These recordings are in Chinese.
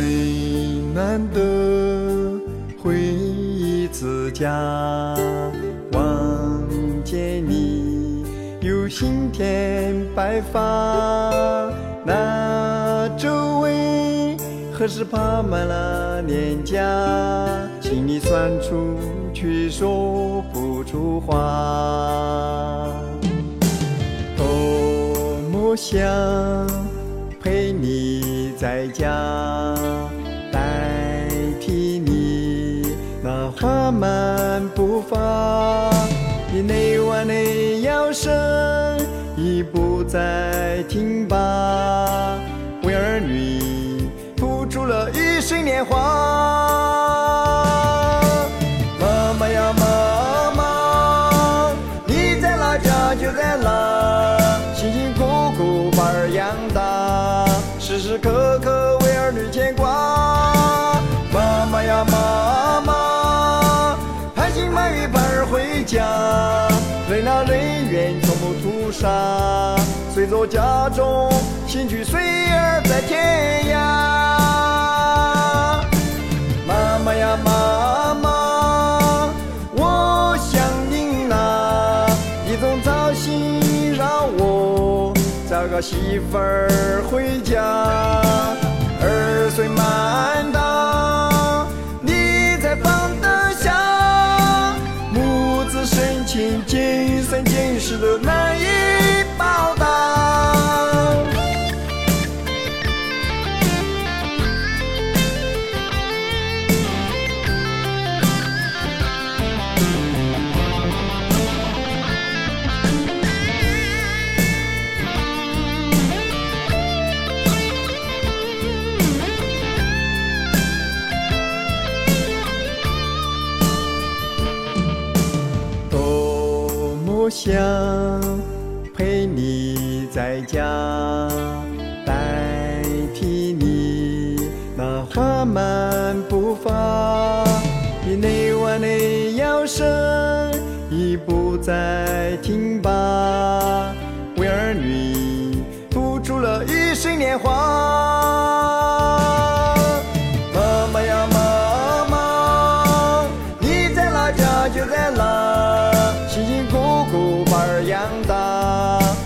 最难得回一次家，望见你有新添白发。那周围何时爬满了脸颊，心里酸楚却说不出话。多么想陪你。在家。代替你，那缓慢步伐，你那弯的腰身已不再听罢，为儿女付出了一生年华。时时刻刻为儿女牵挂。妈妈呀妈妈。家，人老人怨从不屠杀，随着家中心去随儿在天涯。妈妈呀妈妈，我想您呐，你总操心让我找个媳妇儿回家，儿孙满想陪你在家，代替你那缓慢步伐。你那弯的腰身已不再挺拔，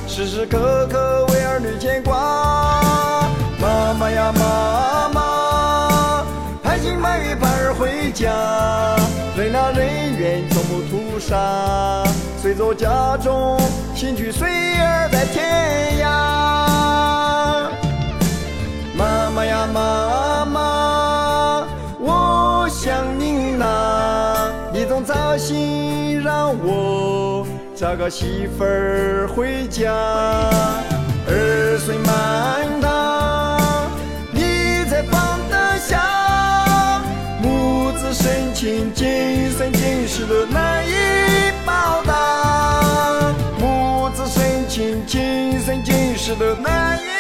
时时刻刻为儿女牵挂，妈妈呀妈妈，盼星盼月盼儿回家，人老人怨从不屠杀，随着家中心去随儿在天涯。妈妈呀妈妈，我想您呐，你总操心让我。找个媳妇儿回家，儿孙满堂，你才放得下。母子深情，今生今世都难以报答。母子深情，今生今世都难以。